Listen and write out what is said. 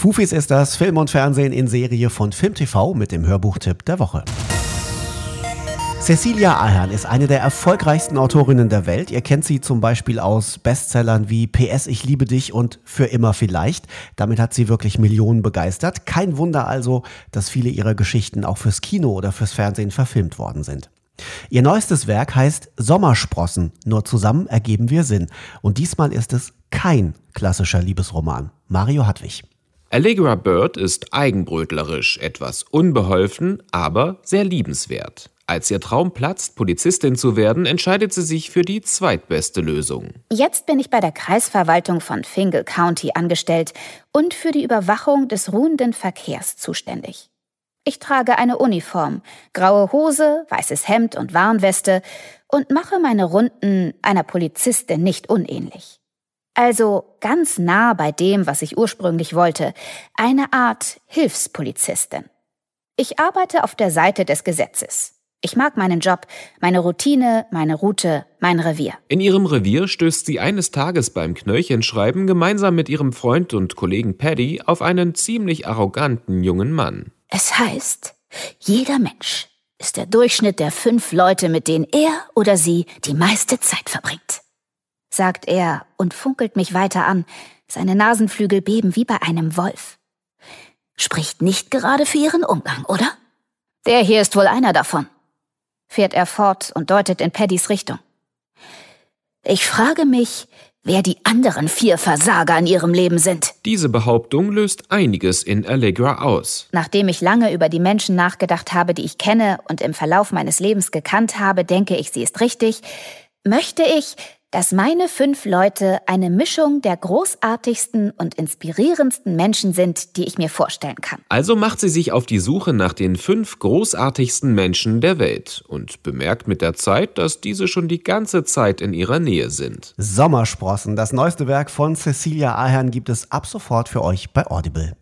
Fufis ist das Film und Fernsehen in Serie von FilmTV mit dem Hörbuchtipp der Woche. Cecilia Ahern ist eine der erfolgreichsten Autorinnen der Welt. Ihr kennt sie zum Beispiel aus Bestsellern wie PS Ich liebe dich und Für immer vielleicht. Damit hat sie wirklich Millionen begeistert. Kein Wunder also, dass viele ihrer Geschichten auch fürs Kino oder fürs Fernsehen verfilmt worden sind. Ihr neuestes Werk heißt Sommersprossen, nur zusammen ergeben wir Sinn. Und diesmal ist es kein klassischer Liebesroman. Mario Hartwig. Allegra Bird ist eigenbrötlerisch, etwas unbeholfen, aber sehr liebenswert. Als ihr Traum platzt, Polizistin zu werden, entscheidet sie sich für die zweitbeste Lösung. Jetzt bin ich bei der Kreisverwaltung von Fingal County angestellt und für die Überwachung des ruhenden Verkehrs zuständig. Ich trage eine Uniform, graue Hose, weißes Hemd und Warnweste und mache meine Runden einer Polizistin nicht unähnlich. Also ganz nah bei dem, was ich ursprünglich wollte, eine Art Hilfspolizistin. Ich arbeite auf der Seite des Gesetzes. Ich mag meinen Job, meine Routine, meine Route, mein Revier. In ihrem Revier stößt sie eines Tages beim Knöllchenschreiben gemeinsam mit ihrem Freund und Kollegen Paddy auf einen ziemlich arroganten jungen Mann. Es heißt, jeder Mensch ist der Durchschnitt der fünf Leute, mit denen er oder sie die meiste Zeit verbringt, sagt er und funkelt mich weiter an. Seine Nasenflügel beben wie bei einem Wolf. Spricht nicht gerade für ihren Umgang, oder? Der hier ist wohl einer davon fährt er fort und deutet in Paddys Richtung. Ich frage mich, wer die anderen vier Versager in ihrem Leben sind. Diese Behauptung löst einiges in Allegra aus. Nachdem ich lange über die Menschen nachgedacht habe, die ich kenne und im Verlauf meines Lebens gekannt habe, denke ich, sie ist richtig, möchte ich, dass meine fünf Leute eine Mischung der großartigsten und inspirierendsten Menschen sind, die ich mir vorstellen kann. Also macht sie sich auf die Suche nach den fünf großartigsten Menschen der Welt und bemerkt mit der Zeit, dass diese schon die ganze Zeit in ihrer Nähe sind. Sommersprossen, das neueste Werk von Cecilia Ahern gibt es ab sofort für euch bei Audible.